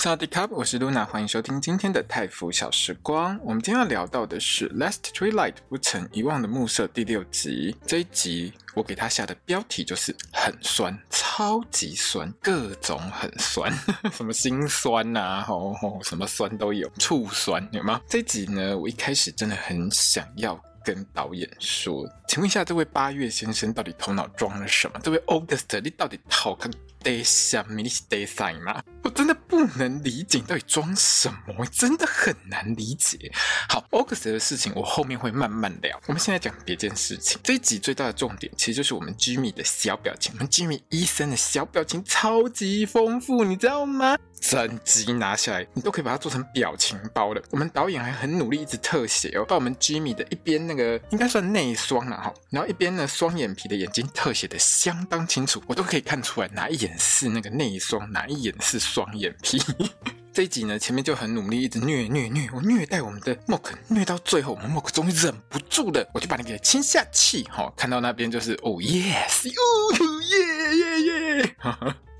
萨迪卡，我是露娜欢迎收听今天的泰服小时光。我们今天要聊到的是《Last Twilight》不曾遗忘的暮色第六集。这一集我给他下的标题就是很酸，超级酸，各种很酸，什么心酸呐、啊，吼吼，什么酸都有，醋酸有吗？这一集呢，我一开始真的很想要跟导演说，请问一下，这位八月先生到底头脑装了什么？这位 August，你到底好看？得想你是得塞吗？我真的不能理解到底装什么，真的很难理解。好，August 的事情我后面会慢慢聊。我们现在讲别件事情。这一集最大的重点其实就是我们 Jimmy 的小表情。我们 Jimmy 医生的小表情超级丰富，你知道吗？整集拿下来，你都可以把它做成表情包了。我们导演还很努力，一直特写哦，把我们 Jimmy 的一边那个应该算内双了哈，然后一边呢双眼皮的眼睛特写的相当清楚，我都可以看出来哪一眼是那个内双，哪一眼是双眼皮。这一集呢，前面就很努力，一直虐虐虐，我虐待我们的默克虐到最后，我们默克终于忍不住了，我就把你给亲下气。哈、哦，看到那边就是哦，yes，哦耶耶耶，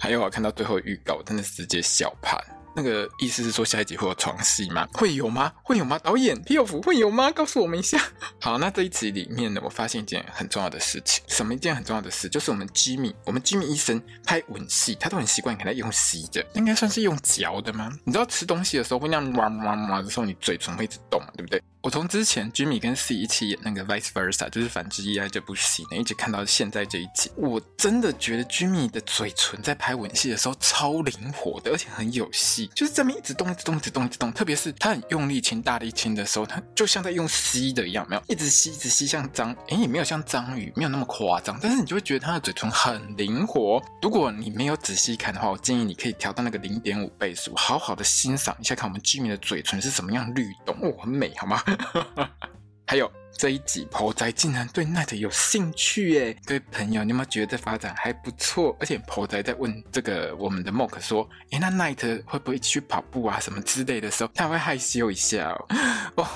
还有啊看到最后预告，真的是直接笑盘。那个意思是说下一集会有床戏吗？会有吗？会有吗？导演皮尔福会有吗？告诉我们一下。好，那这一集里面呢，我发现一件很重要的事情。什么一件很重要的事？就是我们 Jimmy，我们 Jimmy 医生拍吻戏，他都很习惯给他用吸的，应该算是用嚼的吗？你知道吃东西的时候会那样哇哇哇的时候，你嘴唇会一直动，对不对？我从之前 Jimmy 跟 C 一起演那个 Vice Versa，就是反之亦爱这部戏呢，一直看到现在这一集，我真的觉得 Jimmy 的嘴唇在拍吻戏的时候超灵活的，而且很有戏，就是这边一直动，一直动，一直动，一直动。特别是他很用力亲、大力亲的时候，他就像在用吸的一样，没有一直吸，一直吸，像章，哎，也没有像章鱼，没有那么夸张，但是你就会觉得他的嘴唇很灵活。如果你没有仔细看的话，我建议你可以调到那个零点五倍速，好好的欣赏一下，看我们 Jimmy 的嘴唇是什么样律动，哦，很美，好吗？还有。这一集婆仔竟然对 Night 有兴趣耶！各位朋友，你有没有觉得这发展还不错？而且婆仔在问这个我们的 Mock 说：“诶，那 Night 会不会去跑步啊什么之类的时候，他会害羞一下哦。”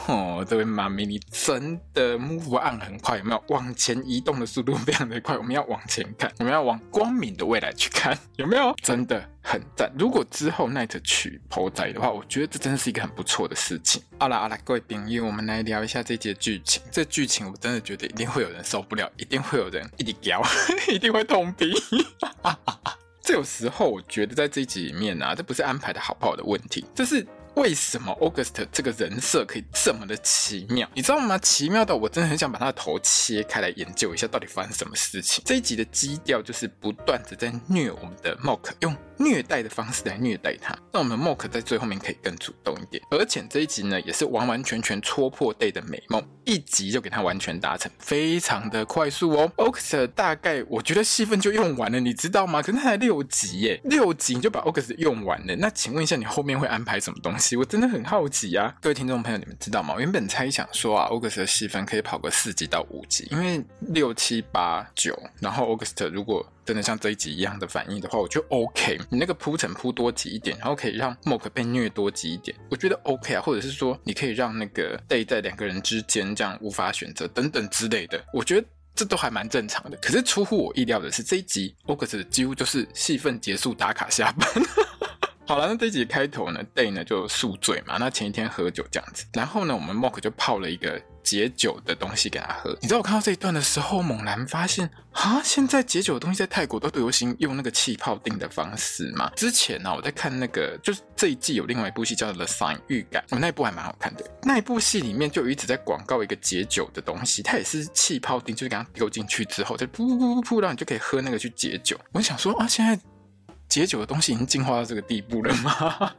哦，这位妈咪，你真的 move on 很快，有没有？往前移动的速度非常的快，我们要往前看，我们要往光明的未来去看，有没有？真的。很赞！如果之后 Night 娶婆仔的话，我觉得这真的是一个很不错的事情。好啦好啦，各位朋友，我们来聊一下这集剧情。这剧情我真的觉得一定会有人受不了，一定会有人一直屌，一定会痛批。这有时候我觉得在这一集里面啊，这不是安排的好不好的问题，这是。为什么 August 这个人设可以这么的奇妙？你知道吗？奇妙到我真的很想把他的头切开来研究一下，到底发生什么事情。这一集的基调就是不断的在虐我们的 Mork，用虐待的方式来虐待他，那我们 Mork 在最后面可以更主动一点。而且这一集呢，也是完完全全戳破 Day 的美梦，一集就给他完全达成，非常的快速哦。August 大概我觉得戏份就用完了，你知道吗？可是他才六集耶，六集你就把 August 用完了，那请问一下，你后面会安排什么东西？我真的很好奇啊，各位听众朋友，你们知道吗？原本猜想说啊，August 的戏份可以跑个四集到五集，因为六七八九，然后 August 如果真的像这一集一样的反应的话，我觉得 OK。你那个铺陈铺多集一点，然后可以让 m o k 被虐多集一点，我觉得 OK 啊。或者是说，你可以让那个 Day 在两个人之间这样无法选择等等之类的，我觉得这都还蛮正常的。可是出乎我意料的是，这一集 o g u s 几乎就是戏份结束打卡下班。好了，那这一集开头呢，Day 呢就宿醉嘛，那前一天喝酒这样子，然后呢，我们 Mork 就泡了一个解酒的东西给他喝。你知道我看到这一段的时候，猛然发现啊，现在解酒的东西在泰国都流行用那个气泡錠的方式嘛。之前呢、我在看那个，就是这一季有另外一部戏叫做《The Sign》预感，我、那一部还蛮好看的。那一部戏里面就一直在广告一个解酒的东西，它也是气泡錠，就是给它丢进去之后，就噗噗噗噗，然后你就可以喝那个去解酒。我想说啊，现在。解酒的东西已经进化到这个地步了吗？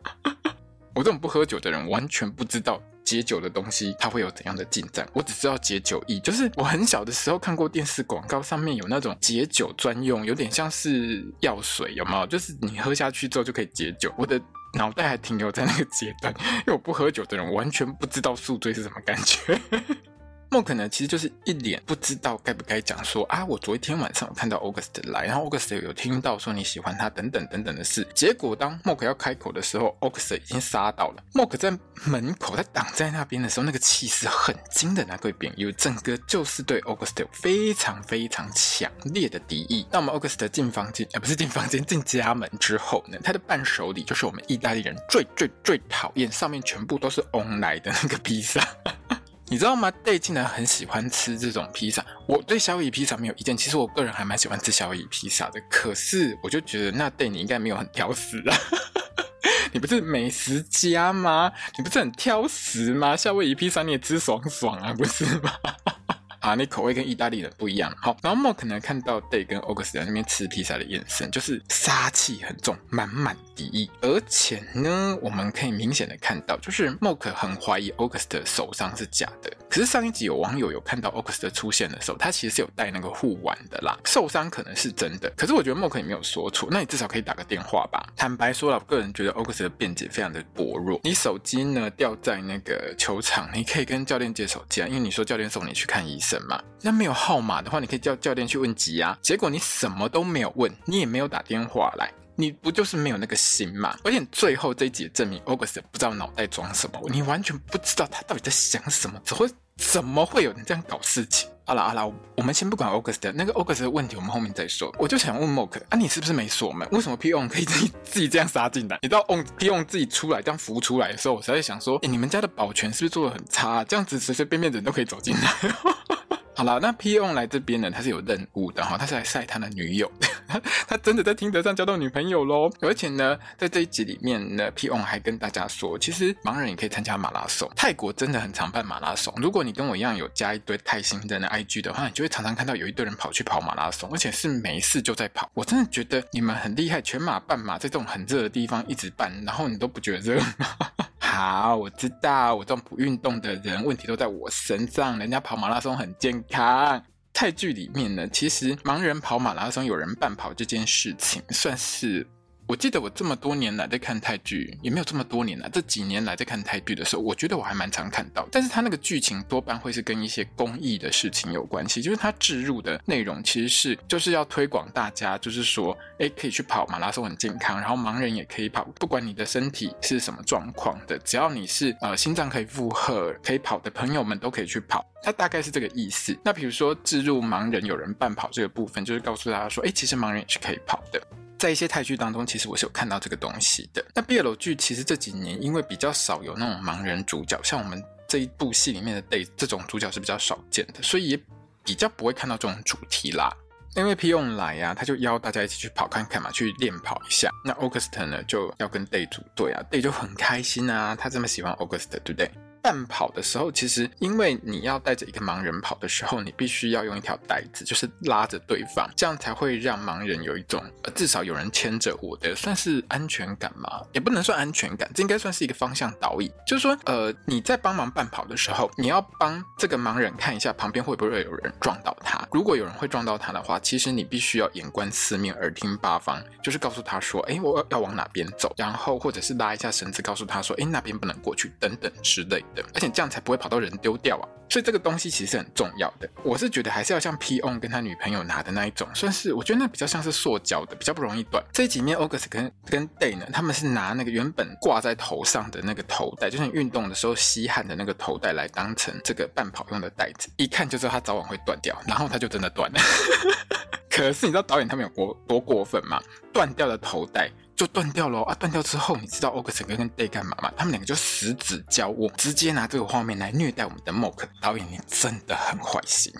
我这种不喝酒的人完全不知道解酒的东西它会有怎样的进展。我只知道解酒意，就是我很小的时候看过电视广告，上面有那种解酒专用，有点像是药水，有没有？就是你喝下去之后就可以解酒。我的脑袋还停留在那个阶段，因为我不喝酒的人完全不知道宿醉是什么感觉。Mock 呢，其实就是一脸不知道该不该讲说啊，我昨天晚上有看到 August 来，然后 August 有听到说你喜欢他等等等等的事。结果当莫可要开口的时候，August 已经杀到了。莫可在门口他挡在那边的时候，那个气势很惊的那个边，有整个就是对 August 有非常非常强烈的敌意。那我们 August 进房间，呃，不是进房间，进家门之后呢，他的伴手礼就是我们意大利人最最最讨厌，上面全部都是 on 来的那个披萨。你知道吗？Day 竟然很喜欢吃这种披萨。我对夏威夷披萨没有意见，其实我个人还蛮喜欢吃夏威夷披萨的。可是我就觉得那 Day 你应该没有很挑食啊，你不是美食家吗？你不是很挑食吗？夏威夷披萨你也吃爽爽啊，不是吗？啊，你口味跟意大利人不一样。好，然后 Mock 呢看到 Day 跟 August 在那边吃披萨的眼神，就是杀气很重，满满敌意。而且呢，我们可以明显的看到，就是 mok 很怀疑 August 的手上是假的。可是上一集有网友有看到 Ox 的出现的时候，他其实是有带那个护腕的啦，受伤可能是真的。可是我觉得 Mo 可也没有说错，那你至少可以打个电话吧。坦白说了，我个人觉得 Ox 的辩解非常的薄弱。你手机呢掉在那个球场，你可以跟教练借手机啊，因为你说教练送你去看医生。嘛，那没有号码的话，你可以叫教练去问急啊。结果你什么都没有问，你也没有打电话来，你不就是没有那个心嘛？而且最后这一集证明，August 不知道脑袋装什么，你完全不知道他到底在想什么，只会怎么会有人这样搞事情？好啦好啦，我们先不管 August 那个 August 的问题，我们后面再说。我就想问 Mock 啊，你是不是没锁门？为什么 PON 可以自己 自己这样杀进来？你知道 On P.O. 自己出来这样浮出来的时候，我才在想说，哎，你们家的保全是不是做的很差？这样子随随便便人都可以走进来。好了，那 P.O. 来这边呢，他是有任务的哈，他是来晒他的女友的，他真的在听得上交到女朋友喽。而且呢，在这一集里面呢，P.O. 还跟大家说，其实盲人也可以参加马拉松。泰国真的很常办马拉松，如果你跟我一样有加一堆泰星人的 I.G 的话，你就会常常看到有一堆人跑去跑马拉松，而且是没事就在跑。我真的觉得你们很厉害，全马、半马在这种很热的地方一直办，然后你都不觉得热吗？好，我知道，我这种不运动的人，问题都在我身上。人家跑马拉松很健看。泰剧里面呢，其实盲人跑马拉松，有人伴跑这件事情，算是。我记得我这么多年来在看泰剧，也没有这么多年来，这几年来在看泰剧的时候，我觉得我还蛮常看到。但是他那个剧情多半会是跟一些公益的事情有关系，就是他置入的内容其实是就是要推广大家，就是说，诶，可以去跑马拉松很健康，然后盲人也可以跑，不管你的身体是什么状况的，只要你是呃心脏可以负荷可以跑的朋友们都可以去跑。它大概是这个意思。那比如说置入盲人有人伴跑这个部分，就是告诉大家说，诶，其实盲人也是可以跑的。在一些泰剧当中，其实我是有看到这个东西的。那 BL 剧其实这几年因为比较少有那种盲人主角，像我们这一部戏里面的 Day 这种主角是比较少见的，所以也比较不会看到这种主题啦。因为 P 用来呀、他就邀大家一起去跑看看嘛，去练跑一下。那 August 呢就要跟 Day 组队啊，Day 就很开心啊，他这么喜欢 August，对不对？半跑的时候，其实因为你要带着一个盲人跑的时候，你必须要用一条带子，就是拉着对方，这样才会让盲人有一种呃，至少有人牵着我的，算是安全感嘛？也不能算安全感，这应该算是一个方向导引。就是说，呃，你在帮忙伴跑的时候，你要帮这个盲人看一下旁边会不会有人撞到他。如果有人会撞到他的话，其实你必须要眼观四面，耳听八方，就是告诉他说，哎，我要要往哪边走，然后或者是拉一下绳子，告诉他说，哎，那边不能过去，等等之类的。而且这样才不会跑到人丢掉啊！所以这个东西其实是很重要的。我是觉得还是要像 P on 跟他女朋友拿的那一种，算是我觉得那比较像是塑胶的，比较不容易断。这几面 August 跟跟 Day 呢，他们是拿那个原本挂在头上的那个头带，就是运动的时候吸汗的那个头带来当成这个半跑用的带子，一看就知道它早晚会断掉，然后它就真的断了。可是你知道导演他们有过多过分吗？断掉的头带。就断掉了啊！断掉之后，你知道欧克森哥跟 Day 干嘛吗？他们两个就十指交握，直接拿这个画面来虐待我们的 Mock 导演，你真的很坏心。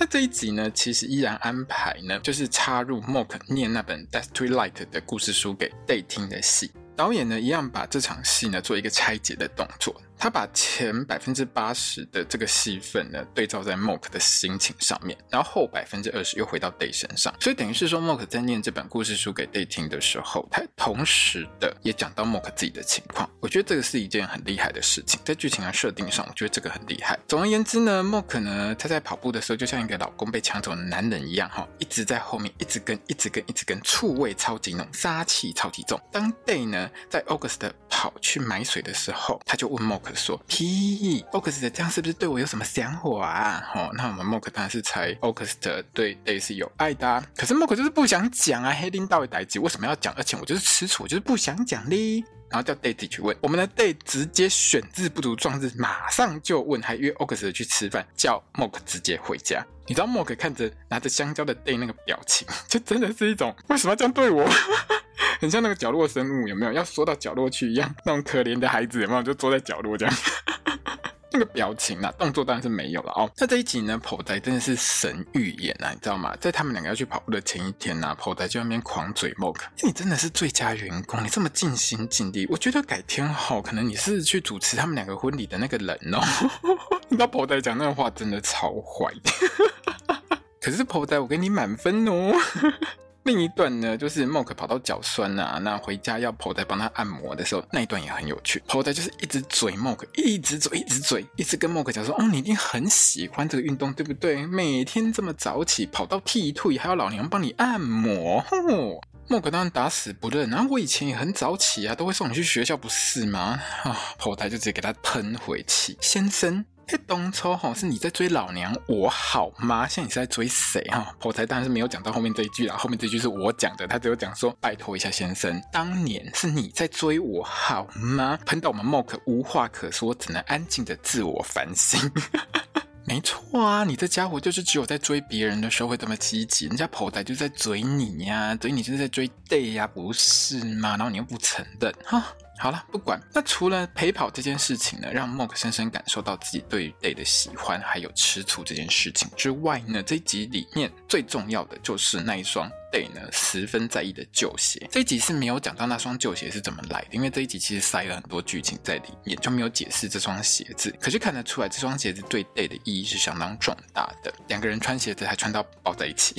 那这一集呢，其实依然安排呢，就是插入 Mock 念那本《Death Twilight》的故事书给 Day 听的戏。导演呢，一样把这场戏呢做一个拆解的动作。他把前百分之八十的这个戏份呢对照在 Mock 的心情上面，然后后百分之二十又回到 Day 身上，所以等于是说 Mock 在念这本故事书给 Day 听的时候，他同时的也讲到 Mock 自己的情况。我觉得这个是一件很厉害的事情，在剧情的设定上，我觉得这个很厉害。总而言之呢，Mock 呢他在跑步的时候就像一个老公被抢走的男人一样，哈，一直在后面一直跟，一直跟，一直跟，醋味超级浓，杀气超级重。当 Day 呢在 August 跑去买水的时候，他就问 Mock 克说：“屁，August 这样是不是对我有什么想法啊？”哦，那我们莫克当然是猜 August 对 Day 是有爱的啊。可是莫克就是不想讲啊，黑领导的代志为什么要讲？而且我就是吃醋，我就是不想讲哩。然后叫 Daddy 去问，我们的 Day 直接选字不读撞字，马上就问，还约 Ox 去吃饭，叫 Mock 直接回家。你知道 Mock 看着拿着香蕉的 Day 那个表情，就真的是一种为什么要这样对我？很像那个角落生物，有没有？要缩到角落去一样，那种可怜的孩子有没有？就坐在角落这样。那个表情啊，动作当然是没有了哦。那这一集呢，朴宰真的是神预言啊，你知道吗？在他们两个要去跑步的前一天呢、啊，朴宰就在那边狂嘴 Mock，你真的是最佳员工，你这么尽心尽力，我觉得改天好，可能你是去主持他们两个婚礼的那个人哦。你知道朴宰讲那个话真的超坏，可是朴宰我给你满分哦。另一段呢，就是 Mok 跑到脚酸啊，那回家要朴宰帮他按摩的时候，那一段也很有趣。朴宰就是一直嘴 Mok，一直嘴，一直嘴，一直跟 Mok 讲说：“哦，你一定很喜欢这个运动，对不对？每天这么早起跑到剃退，还要老娘帮你按摩。”吼，Mock 当然打死不认。然我以前也很早起啊，都会送你去学校，不是吗？啊，朴宰就直接给他喷回去，先生。哎，当初哈是你在追老娘，我好吗？现在你是在追谁哈？朴宰当然是没有讲到后面这一句啦，后面这句是我讲的，他只有讲说拜托一下先生，当年是你在追我好吗？喷到我们 Mock 无话可说，只能安静的自我反省。没错啊，你这家伙就是只有在追别人的时候会这么积极，人家朴宰就在追你呀，追你就是在追 Day 呀，不是吗？然后你又不承认哈。好了，不管。那除了陪跑这件事情呢，让 Mock 深深感受到自己对于 Day 的喜欢，还有吃醋这件事情之外呢，这一集里面最重要的就是那一双 Day 呢十分在意的旧鞋。这一集是没有讲到那双旧鞋是怎么来的，因为这一集其实塞了很多剧情在里面，就没有解释这双鞋子。可是看得出来，这双鞋子对 Day 的意义是相当重大的。两个人穿鞋子还穿到抱在一起。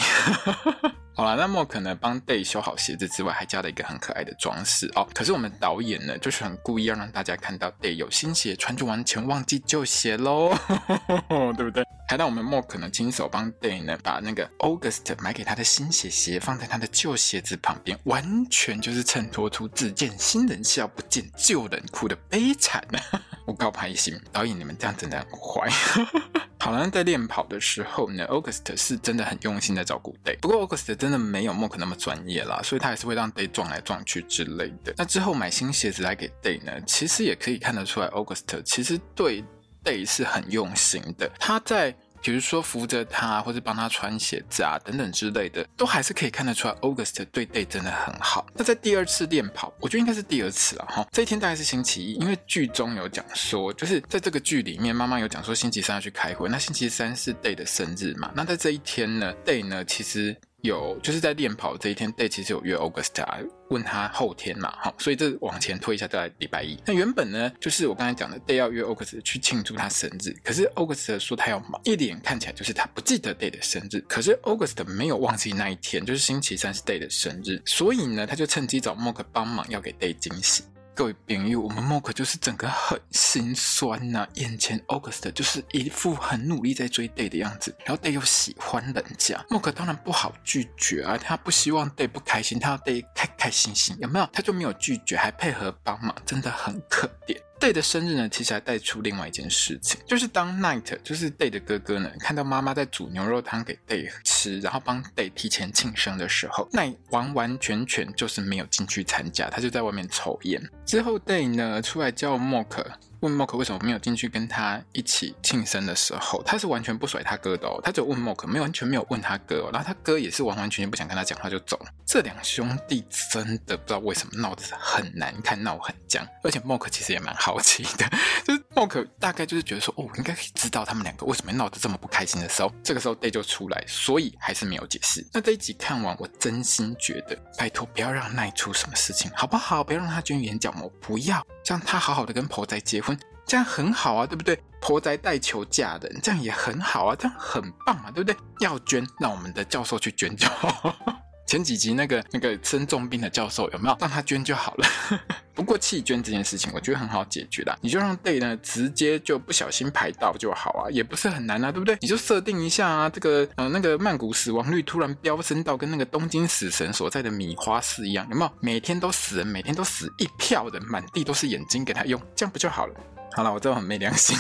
好了，那莫可能帮 Day 修好鞋子之外，还加了一个很可爱的装饰哦。可是我们导演呢，就是很故意要让大家看到 Day 有新鞋穿，就完全忘记旧鞋喽，对不对？还让我们莫克呢亲手帮 Day 呢把那个 August 买给他的新鞋鞋放在他的旧鞋子旁边，完全就是衬托出只见新人笑，不见旧人哭的悲惨呢。我告白行，导演你们这样真的很坏。好了，在练跑的时候呢，August 是真的很用心在照顾 Day。不过 August 真的没有 Mock 那么专业啦，所以他还是会让 Day 撞来撞去之类的。那之后买新鞋子来给 Day 呢，其实也可以看得出来，August 其实对 Day 是很用心的。他在。比如说扶着他，或者帮他穿鞋子啊，等等之类的，都还是可以看得出来，August 对 Day 真的很好。那在第二次练跑，我觉得应该是第二次了哈。这一天大概是星期一，因为剧中有讲说，就是在这个剧里面，妈妈有讲说星期三要去开会，那星期三是 Day 的生日嘛。那在这一天呢，Day 呢其实。有，就是在练跑这一天，Day 其实有约 August 啊，问他后天嘛，好，所以这往前推一下，在礼拜一。那原本呢，就是我刚才讲的，Day 要约 August 去庆祝他生日，可是 August 说他要忙，一脸看起来就是他不记得 Day 的生日。可是 August 没有忘记那一天，就是星期三是 Day 的生日，所以呢，他就趁机找 Mock 帮忙，要给 Day 惊喜。各位朋友，我们 Mock 就是整个很心酸呐、眼前 August 就是一副很努力在追 Day 的样子，然后 Day 又喜欢人家，Mock 当然不好拒绝啊，他不希望 Day 不开心，他要 Day 开开心心，有没有？他就没有拒绝，还配合帮忙，真的很可怜。Day 的生日呢，其实还带出另外一件事情，就是当 Night，就是 Day 的哥哥呢，看到妈妈在煮牛肉汤给 Day 吃，然后帮 Day 提前庆生的时候，Night 完完全全就是没有进去参加，他就在外面抽烟。之后 Day 呢出来叫 Mock。问 Mock 为什么没有进去跟他一起庆生的时候，他是完全不甩他哥的哦，他就问 Mock，没有完全没有问他哥哦，然后他哥也是完完全全不想跟他讲话就走了。这两兄弟真的不知道为什么闹得很难看，闹很僵，而且 Mock 其实也蛮好奇的，就是 Mock 大概就是觉得说，哦，我应该可以知道他们两个为什么闹得这么不开心的时候，这个时候 Day 就出来，所以还是没有解释。那这一集看完，我真心觉得，拜托不要让奈出什么事情，好不好？不要让他捐眼角膜，不要让他好好的跟婆仔结婚。这样很好啊，对不对？婆宅带球嫁人，这样也很好啊，这样很棒啊，对不对？要捐，让我们的教授去捐就好。前几集那个那个生重病的教授有没有让他捐就好了？不过弃捐这件事情，我觉得很好解决啦。你就让 Day 呢直接就不小心排到就好啊，也不是很难啊，对不对？你就设定一下啊，这个呃那个曼谷死亡率突然飙升到跟那个东京死神所在的米花市一样，有没有？每天都死人，每天都死一票人，满地都是眼睛给他用，这样不就好了？好了，我知道很没良心。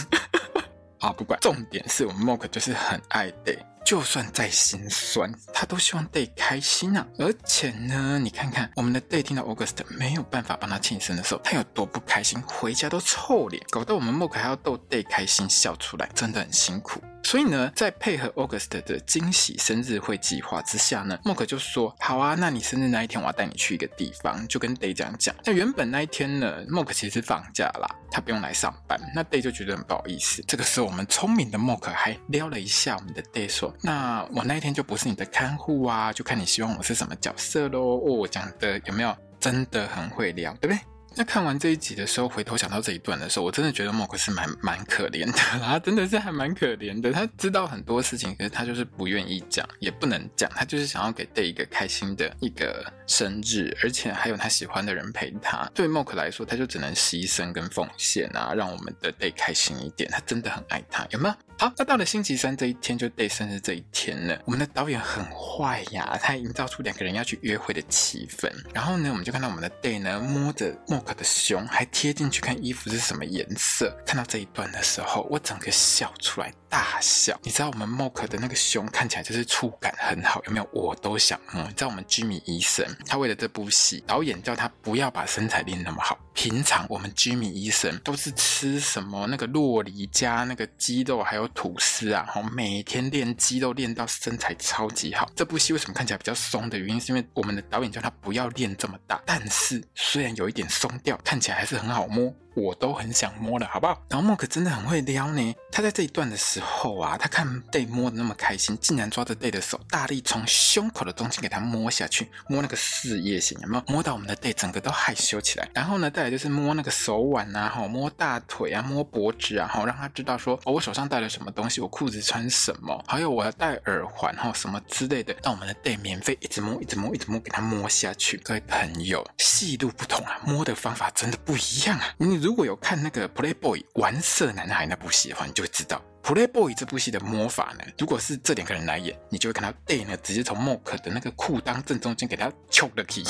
好，不管，重点是我们 Mok 就是很爱 Day，就算再心酸，他都希望 Day 开心啊。而且呢，你看看我们的 Day 听到 August 没有办法帮他庆生的时候，他有多不开心，回家都臭脸，搞得我们 m o k 还要逗 Day 开心笑出来，真的很辛苦。所以呢，在配合 August 的惊喜生日会计划之下呢，MOK 就说：“好啊，那你生日那一天，我要带你去一个地方。”就跟 Day 这样讲。那原本那一天呢，MOK 其实是放假啦，他不用来上班。那 Day 就觉得很不好意思。这个时候，我们聪明的 MOK 还撩了一下我们的 Day，说：“那我那一天就不是你的看护啊，就看你希望我是什么角色喽。”哦，我讲的有没有真的很会撩，对不对？那看完这一集的时候，回头想到这一段的时候，我真的觉得莫克是蛮蛮可怜的，他真的是还蛮可怜的。他知道很多事情，可是他就是不愿意讲，也不能讲，他就是想要给 Day 一个开心的一个生日，而且还有他喜欢的人陪他。对莫克来说，他就只能牺牲跟奉献啊，让我们的 Day 开心一点。他真的很爱他，有没有？好，那到了星期三这一天，就 Day 生日这一天了，我们的导演很坏呀，他营造出两个人要去约会的气氛。然后呢，我们就看到我们的 Day 呢，摸着 Moke 的胸，还贴进去看衣服是什么颜色。看到这一段的时候，我整个笑出来，大笑。你知道我们 Mock 的那个胸看起来就是触感很好，有没有？我都想摸。你知道我们 Jimmy 医生，他为了这部戏，导演叫他不要把身材练那么好。平常我们 Jimmy 医生都是吃什么那个洛梨加那个鸡肉还有吐司啊，然后每天练肌肉练到身材超级好。这部戏为什么看起来比较松的原因，是因为我们的导演叫他不要练这么大，但是虽然有一点松掉，看起来还是很好摸。我都很想摸了，好不好？然后 Mock 真的很会撩呢。他在这一段的时候啊，他看 Day 摸的那么开心，竟然抓着 Day 的手，大力从胸口的中间给他摸下去，摸那个事业线，有没有？摸到我们的 Day 整个都害羞起来。然后呢，再来就是摸那个手腕啊，哈，摸大腿啊，摸脖子啊，哈，让他知道说，哦，我手上带了什么东西，我裤子穿什么，还有我要戴耳环哈，什么之类的，让我们的 Day 免费一直摸，一直摸，一直摸，给他摸下去。各位朋友，细度不同啊，摸的方法真的不一样啊。你如果有看那个。Playboy 玩色男孩那部戏的话，你就会知道 Playboy 这部戏的魔法呢。如果是这两个人来演，你就会看到 Day 呢，直接从 Mock 的那个裤裆正中间给他抽了皮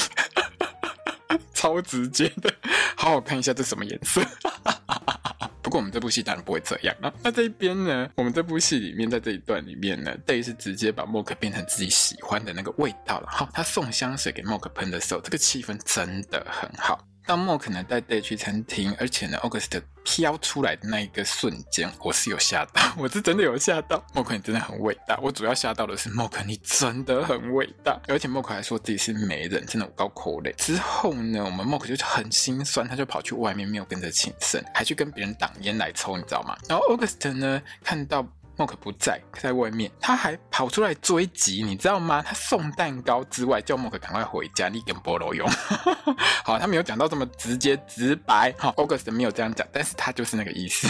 超直接的。好好看一下这什么颜色？不过我们这部戏当然不会这样啊。那这一边呢，我们这部戏里面，在这一段里面呢，Day 是直接把 Mock 变成自己喜欢的那个味道了。好，他送香水给 Mock 喷的时候，这个气氛真的很好。当 Mock 呢带 Day 去餐厅，而且呢，August 飘出来的那一个瞬间，我是有吓到，我是真的有吓到。Mock 你真的很伟大，我主要吓到的是 Mock 你真的很伟大，而且 Mock 还说自己是媒人，真的有够可怜。之后呢，我们 Mock 就很心酸，他就跑去外面没有跟着庆生，还去跟别人挡烟来抽，你知道吗？然后 August 呢看到。莫可不在，在外面，他还跑出来追击，你知道吗？他送蛋糕之外，叫莫可赶快回家，你跟菠萝用。好，他没有讲到这么直接直白，哈，August 没有这样讲，但是他就是那个意思。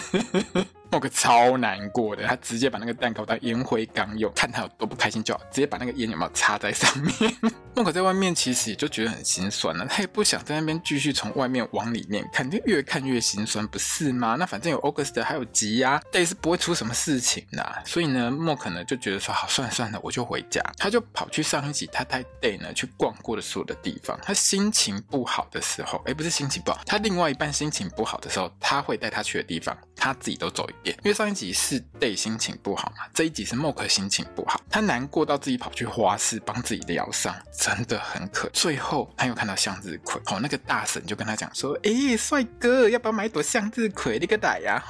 Mock 超难过的，他直接把那个蛋糕当烟灰缸用，看他有多不开心就好，直接把那个烟有没有插在上面。Mock 在外面其实也就觉得很心酸了，他也不想在那边继续从外面往里面看，就越看越心酸，不是吗？那反正有 August 还有吉呀，Day 是不会出什么事情的，所以呢，Mock 呢就觉得说好，算了算了，我就回家。他就跑去上一集他带 Day 呢去逛过的所有的地方。他心情不好的时候，哎，不是心情不好，他另外一半心情不好的时候，他会带他去的地方，他自己都走一因为上一集是戴心情不好嘛，这一集是默克心情不好，他难过到自己跑去花市帮自己疗伤。真的很可。最后他又看到向日葵，哦，那个大婶就跟他讲说：“哎，帅哥，要不要买一朵向日葵？你个歹呀！”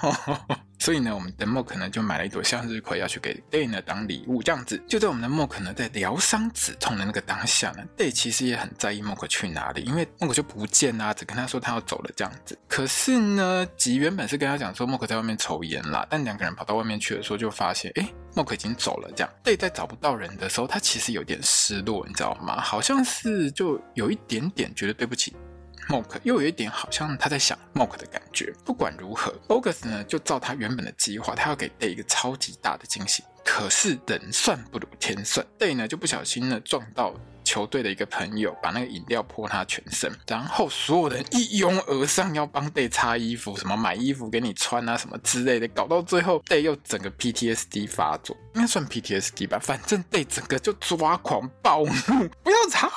所以呢，我们的 Mock 呢就买了一朵向日葵，要去给 Day 呢当礼物。这样子，就在我们的 Mock 呢在疗伤止痛的那个当下呢，Day 其实也很在意 Mock 去哪里，因为 Mock 就不见啦，只跟他说他要走了这样子。可是呢，吉原本是跟他讲说 Mock 在外面抽烟啦，但两个人跑到外面去的时候，就发现，哎，Mock 已经走了。这样，Day 在找不到人的时候，他其实有点失落，你知道吗？好像是就有一点点觉得对不起。Mock 又有一点好像他在想 Mock 的感觉。不管如何 bogus 呢就照他原本的计划，他要给 Day 一个超级大的惊喜。可是人算不如天算，Day 呢就不小心呢撞到。球队的一个朋友把那个饮料泼他全身，然后所有人一拥而上要帮 Day 擦衣服，什么买衣服给你穿啊，什么之类的，搞到最后 Day 又整个 PTSD 发作，应该算 PTSD 吧，反正 Day 整个就抓狂暴怒，不要吵，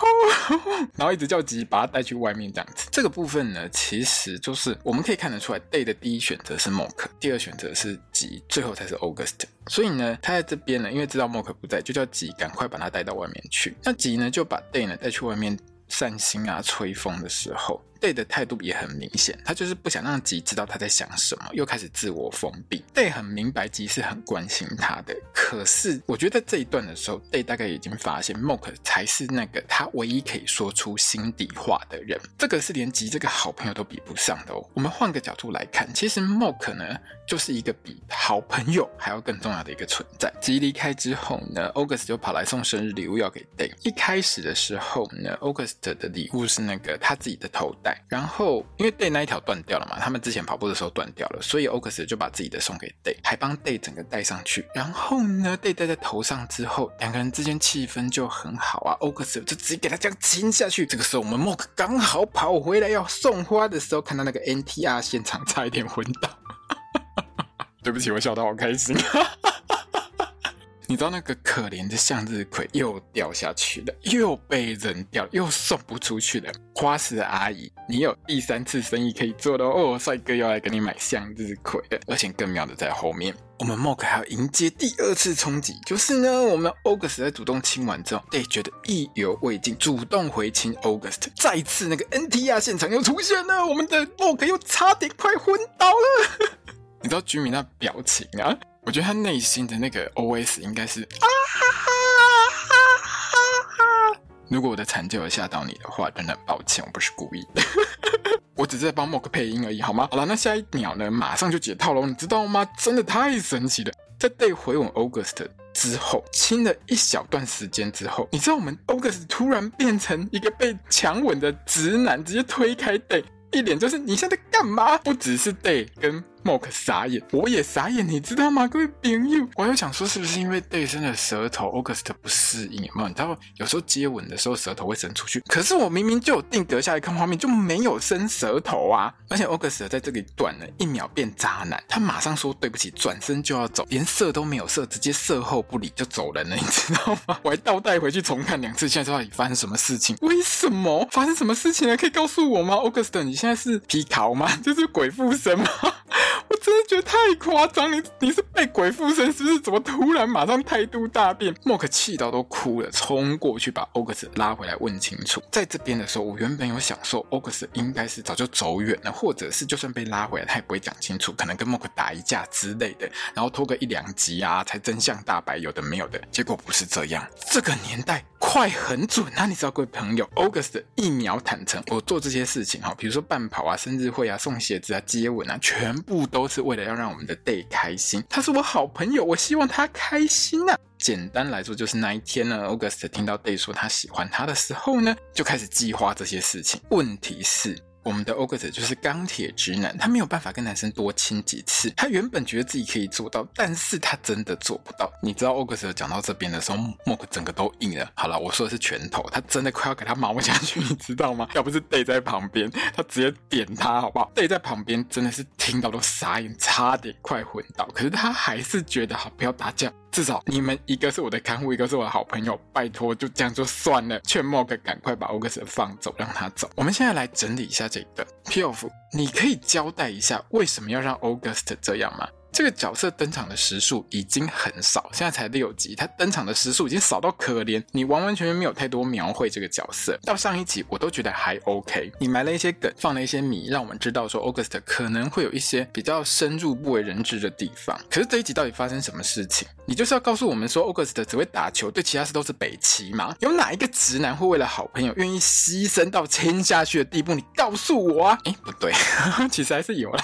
然后一直叫吉把他带去外面这样子。这个部分呢，其实就是我们可以看得出来，Day 的第一选择是 Mock，第二选择是吉，最后才是 August。所以呢，他在这边呢，因为知道 Mock 不在，就叫吉赶快把他带到外面去。那吉呢，就把 Day 呢带去外面散心啊、吹风的时候。Day 的态度也很明显，他就是不想让吉知道他在想什么，又开始自我封闭。Day 很明白吉是很关心他的，可是我觉得这一段的时候，Day 大概已经发现 MoK 才是那个他唯一可以说出心底话的人，这个是连吉这个好朋友都比不上的哦。我们换个角度来看，其实 MoK 呢就是一个比好朋友还要更重要的一个存在。吉离开之后呢，August 就跑来送生日礼物要给 Day。一开始的时候呢，August 的礼物是那个他自己的头带。然后，因为 Day 那一条断掉了嘛，他们之前跑步的时候断掉了，所以 August 就把自己的送给 Day，还帮 Day 整个戴上去。然后呢，Day 戴在头上之后，两个人之间气氛就很好啊。August 就直接给他这样亲下去。这个时候，我们 MOK 刚好跑回来要送花的时候，看到那个 NTR 现场，差一点昏倒。对不起，我笑得好开心。你知道那个可怜的向日葵又掉下去了，又被扔掉，又送不出去了。花石阿姨，你有第三次生意可以做了哦，帅哥要来给你买向日葵了，而且更妙的在后面，我们 Mock 还要迎接第二次冲击，就是呢，我们 August 在主动亲完之后哎觉得意犹未尽，主动回亲 August，再次那个 NTR 现场又出现了，我们的 Mock 又差点快昏倒了。你知道居民那表情啊？我觉得他内心的那个 OS 应该是啊哈哈哈哈哈！如果我的惨叫有吓到你的话，真的抱歉，我不是故意的，我只是在帮 Mock 配音而已，好吗？好了，那下一秒呢，马上就解套了，你知道吗？真的太神奇了！在 Day 回吻 August 之后，亲了一小段时间之后，你知道我们 August 突然变成一个被强吻的直男，直接推开 Day，一脸就是你现在在干嘛？不只是 Day 跟 Mock 傻眼，我也傻眼，你知道吗？各位朋友，我有想说，是不是因为 Day 伸的舌头，August 不适应？有没有？你知道，有时候接吻的时候舌头会伸出去，可是我明明就有定格下来看画面，就没有伸舌头啊！而且 August 在这里短了一秒变渣男，他马上说对不起，转身就要走，连射都没有射，直接射后不理就走人了，你知道吗？我还倒带回去重看两次，现在到底发生什么事情？为什么发生什么事情了？可以告诉我吗？August，你现在是皮考吗？就是鬼附身吗？我真的觉得太夸张，你你是被鬼附身是不是？怎么突然马上态度大变莫克气到都哭了，冲过去把 August 拉回来问清楚。在这边的时候，我原本有想说 August 应该是早就走远了，或者是就算被拉回来，他也不会讲清楚，可能跟莫克打一架之类的，然后拖个一两集啊，才真相大白，有的没有的。结果不是这样，这个年代快很准啊！你知道，各位朋友，August 一秒坦诚，我做这些事情哈，比如说半跑啊、生日会啊、送鞋子啊、接吻啊，全部。都是为了要让我们的 Day 开心，他是我好朋友，我希望他开心啊。简单来说，就是那一天呢，August 听到 Day 说他喜欢他的时候呢，就开始计划这些事情。问题是。我们的 August 就是钢铁直男，他没有办法跟男生多亲几次。他原本觉得自己可以做到，但是他真的做不到。你知道 August 讲到这边的时候，Mock 整个都硬了。好了，我说的是拳头，他真的快要给他毛下去，你知道吗？要不是 Day 在旁边，他直接点他，好不好？Day 在旁边真的是听到都傻眼，差点快昏倒。可是他还是觉得好，不要打架。至少你们一个是我的看护，一个是我的好朋友，拜托就这样就算了。劝莫克赶快把 August 放走，让他走。我们现在来整理一下这个 P.O.F，你可以交代一下为什么要让 August 这样吗？这个角色登场的时数已经很少，现在才六集，他登场的时数已经少到可怜，你完完全全没有太多描绘这个角色。到上一集我都觉得还 OK，你埋了一些梗，放了一些米，让我们知道说 August 可能会有一些比较深入不为人知的地方。可是这一集到底发生什么事情？你就是要告诉我们说 August 只会打球，对其他事都是北齐吗？有哪一个直男会为了好朋友愿意牺牲到亲下去的地步？你告诉我啊！诶，不对，其实还是有了。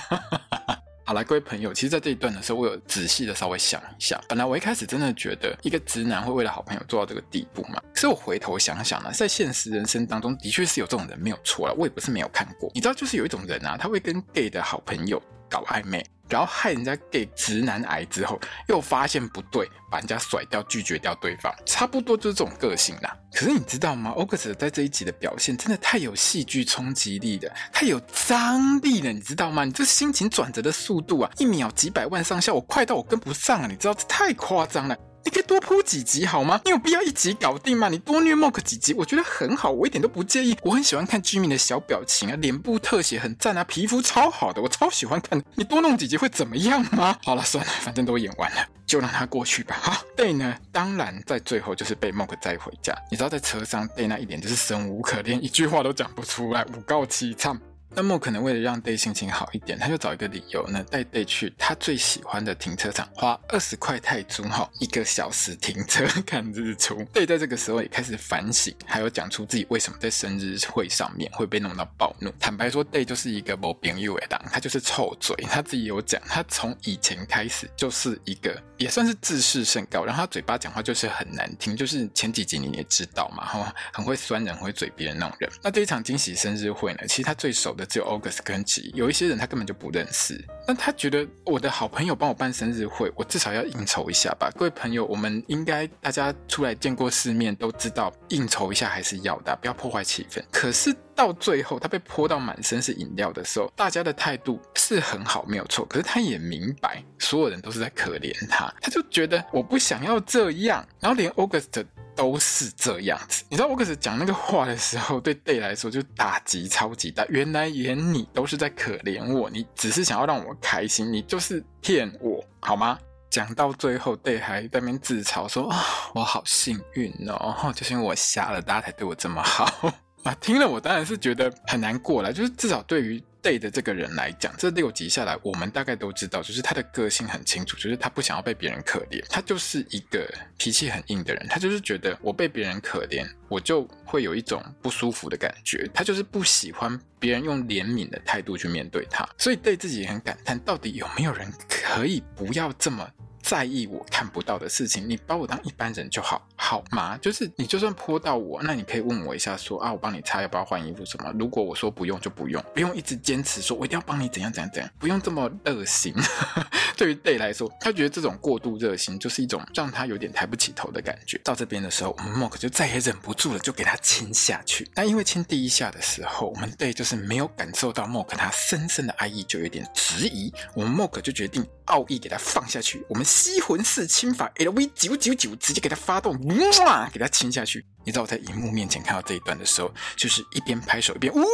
好来，各位朋友，其实，在这一段的时候，我有仔细的稍微想一下。本来我一开始真的觉得一个直男会为了好朋友做到这个地步嘛？可是我回头想想呢，在现实人生当中，的确是有这种人没有错了。我也不是没有看过。你知道，就是有一种人啊，他会跟 gay 的好朋友搞暧昧。然后害人家给直男癌之后，又发现不对，把人家甩掉，拒绝掉对方，差不多就是这种个性啦。可是你知道吗？August 在这一集的表现真的太有戏剧冲击力了，太有张力了，你知道吗？你这心情转折的速度啊，一秒几百万上下，我快到我跟不上啊！你知道这太夸张了。你可以多铺几集好吗？你有必要一集搞定吗？你多虐 Mork 几集，我觉得很好，我一点都不介意。我很喜欢看 Jimmy 的小表情啊，脸部特写很赞啊，皮肤超好的，我超喜欢看。你多弄几集会怎么样吗？好了，算了，反正都演完了，就让它过去吧。哈，Day 呢？当然在最后就是被 Mork 载回家。你知道在车上，Day 那一脸就是生无可恋，一句话都讲不出来，五告七唱。那么可能为了让 Day 心情好一点，他就找一个理由呢，带 Day 去他最喜欢的停车场，花二十块泰铢哈，一个小时停车看日出。Day 在这个时候也开始反省，还有讲出自己为什么在生日会上面会被弄到暴怒。坦白说，Day 就是一个没朋友的党，他就是臭嘴。他自己有讲，他从以前开始就是一个也算是自视甚高，然后他嘴巴讲话就是很难听，就是前几集你也知道嘛，哈，很会酸人，会嘴别人那种人。那这一场惊喜生日会呢，其实他最熟只有 August 跟 G，有一些人他根本就不认识。那他觉得我的好朋友帮我办生日会，我至少要应酬一下吧。各位朋友，我们应该大家出来见过世面，都知道应酬一下还是要的，不要破坏气氛。可是到最后，他被泼到满身是饮料的时候，大家的态度是很好，没有错。可是他也明白，所有人都是在可怜他，他就觉得我不想要这样。然后连 August。都是这样子，你知道我可是讲那个话的时候，对 Day 来说就打击超级大。原来连你都是在可怜我，你只是想要让我开心，你就是骗我，好吗？讲到最后，Day 还在那边自嘲说：“啊、我好幸运哦，就是因为我瞎了，大家才对我这么好 啊。”听了我当然是觉得很难过了，就是至少对于。对的这个人来讲，这六集下来，我们大概都知道，就是他的个性很清楚，就是他不想要被别人可怜，他就是一个脾气很硬的人，他就是觉得我被别人可怜，我就会有一种不舒服的感觉，他就是不喜欢别人用怜悯的态度去面对他，所以对自己很感叹，到底有没有人可以不要这么。在意我看不到的事情，你把我当一般人就好，好吗？就是你就算泼到我，那你可以问我一下说，啊，我帮你擦，要不要换衣服什么？如果我说不用就不用，不用一直坚持说我一定要帮你怎样怎样怎样，不用这么热心。对于 Day 来说，他觉得这种过度热心就是一种让他有点抬不起头的感觉。到这边的时候，我们 Mork 就再也忍不住了，就给他亲下去。但因为亲第一下的时候，我们 Day 就是没有感受到 Mork 他深深的爱意，就有点迟疑。我们 Mork 就决定。奥义给他放下去，我们吸魂式亲法 LV 九九九直接给他发动，哇，给他亲下去。你知道我在荧幕面前看到这一段的时候，就是一边拍手一边呜呼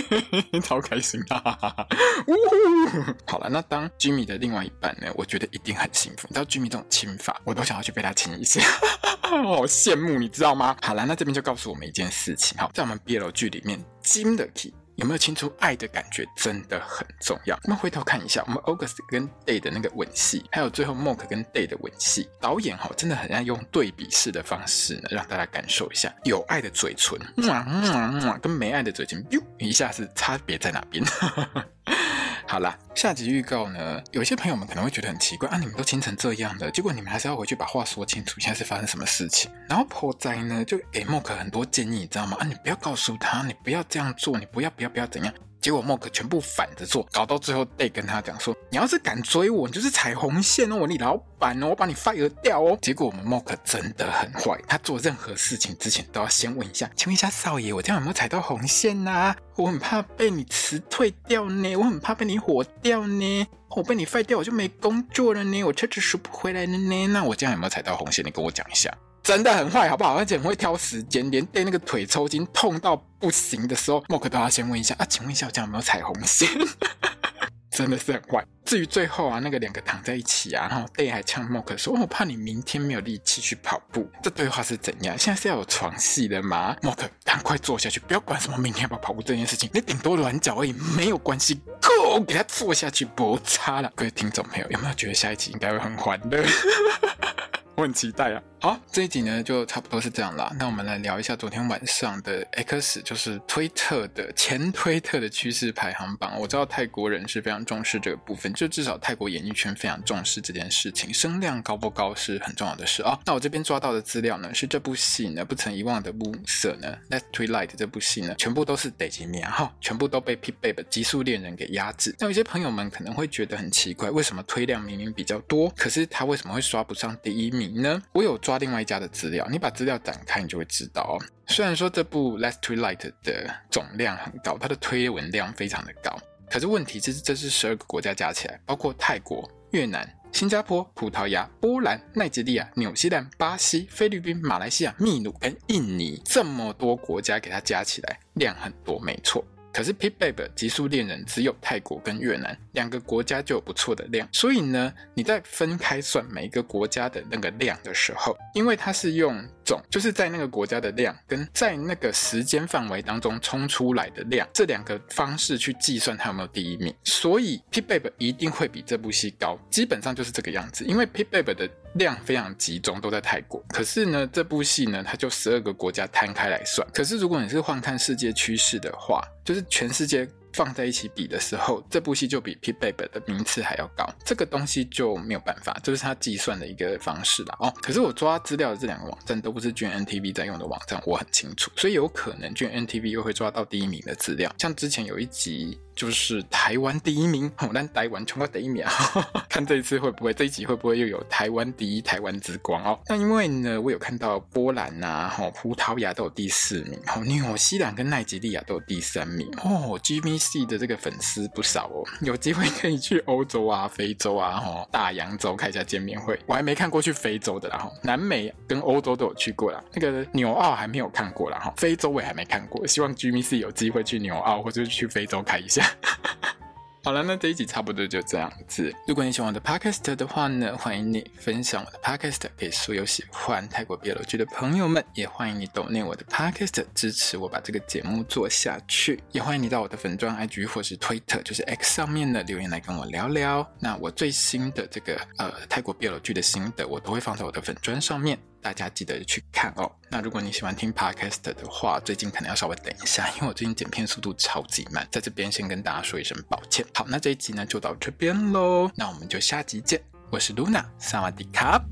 耶，超开心啊！呜呼，好了，那当 Jimmy 的另外一半呢？我觉得一定很幸福。你知道 Jimmy 这种亲法，我都想要去被他亲一下，我 好羡慕，你知道吗？好了，那这边就告诉我们一件事情，好，在我们 BL 剧里面，金的 key。有没有清楚爱的感觉真的很重要。我们回头看一下，我们 August 跟 Day 的那个吻戏，还有最后 Mork 跟 Day 的吻戏，导演哈真的很爱用对比式的方式呢，让大家感受一下有爱的嘴唇，跟没爱的嘴唇，一下是差别在哪边？好啦，下集预告呢？有些朋友们可能会觉得很奇怪啊，你们都亲成这样的，结果你们还是要回去把话说清楚，现在是发生什么事情？然后破灾呢，就给莫克很多建议，你知道吗？啊，你不要告诉他，你不要这样做，你不要不要不要怎样。结果 Mork 全部反着做，搞到最后 Day 跟他讲说：“你要是敢追我，你就是踩红线哦，你老板哦，我把你 fire 掉哦。”结果我们 Mork 真的很坏，他做任何事情之前都要先问一下：“请问一下少爷，我这样有没有踩到红线呐、啊？我很怕被你辞退掉呢，我很怕被你火掉呢，我被你 fire 掉我就没工作了呢，我车子赎不回来了呢。那我这样有没有踩到红线？你跟我讲一下。”真的很坏，好不好？而且很会挑时间，连对那个腿抽筋痛到不行的时候莫克都要先问一下啊，请问一下我这样有没有踩红线？真的是很坏。至于最后啊，那个两个躺在一起啊，然后 Day 还呛 Mork 说：“我怕你明天没有力气去跑步。”这对话是怎样？现在是要有床戏的吗？Mork 赶快坐下去，不要管什么明天要不要跑步这件事情，你顶多软脚而已，没有关系。Go，给他坐下去，不差了。各位听众朋友，有没有觉得下一集应该会很欢乐？我很期待啊。好，这一集呢就差不多是这样啦。那我们来聊一下昨天晚上的 X，就是推特的前推特的趋势排行榜。我知道泰国人是非常重视这个部分，就至少泰国演艺圈非常重视这件事情，声量高不高是很重要的事啊。那我这边抓到的资料呢，是这部戏呢不曾遗忘的暮色呢，Last Twilight 这部戏呢，全部都是得级名哈，全部都被 Pitbaby 极速恋人给压制。那有些朋友们可能会觉得很奇怪，为什么推量明明比较多，可是他为什么会刷不上第一名呢？我有。抓另外一家的资料，你把资料展开，你就会知道哦。虽然说这部《Last Twilight》的总量很高，它的推文量非常的高，可是问题这是，这是十二个国家加起来，包括泰国、越南、新加坡、葡萄牙、波兰、奈及利亚、纽西兰、巴西、菲律宾、马来西亚、秘鲁跟印尼这么多国家给它加起来，量很多，没错。可是 Pitbaby 极速恋人只有泰国跟越南两个国家就有不错的量，所以呢，你在分开算每一个国家的那个量的时候，因为它是用就是在那个国家的量跟在那个时间范围当中冲出来的量这两个方式去计算它有没有第一名，所以 Pitbaby 一定会比这部戏高，基本上就是这个样子，因为 Pitbaby 的。量非常集中，都在泰国。可是呢，这部戏呢，它就十二个国家摊开来算。可是如果你是换看世界趋势的话，就是全世界放在一起比的时候，这部戏就比 Pitbaby 的名次还要高。这个东西就没有办法，这、就是他计算的一个方式啦。哦。可是我抓资料的这两个网站都不是 g n t v 在用的网站，我很清楚，所以有可能 g n t v 又会抓到第一名的资料。像之前有一集。就是台湾第一名，我们台湾冲到第一名，看这一次会不会这一集会不会又有台湾第一、台湾之光哦？那因为呢，我有看到波兰呐、啊，葡萄牙都有第四名，哈，纽西兰跟奈及利亚都有第三名哦。系的这个粉丝不少哦，有机会可以去欧洲啊、非洲啊、大洋洲开一下见面会。我还没看过去非洲的啦，哈，南美跟欧洲都有去过啦，那个纽澳还没有看过啦，哈，非洲我也还没看过，希望 GMC 有机会去纽澳或者去非洲开一下。好了，那这一集差不多就这样子。如果你喜欢我的 podcast 的话呢，欢迎你分享我的 podcast 给所有喜欢泰国 BL 剧的朋友们，也欢迎你点内我的 podcast 支持我把这个节目做下去。也欢迎你到我的粉专 IG 或是 Twitter，就是 X 上面呢留言来跟我聊聊。那我最新的这个呃泰国 BL 剧的心得，我都会放在我的粉砖上面。大家记得去看哦。那如果你喜欢听 Podcast 的话，最近可能要稍微等一下，因为我最近剪片速度超级慢，在这边先跟大家说一声抱歉。好，那这一集呢就到这边喽，那我们就下集见。我是 Luna，萨瓦迪卡。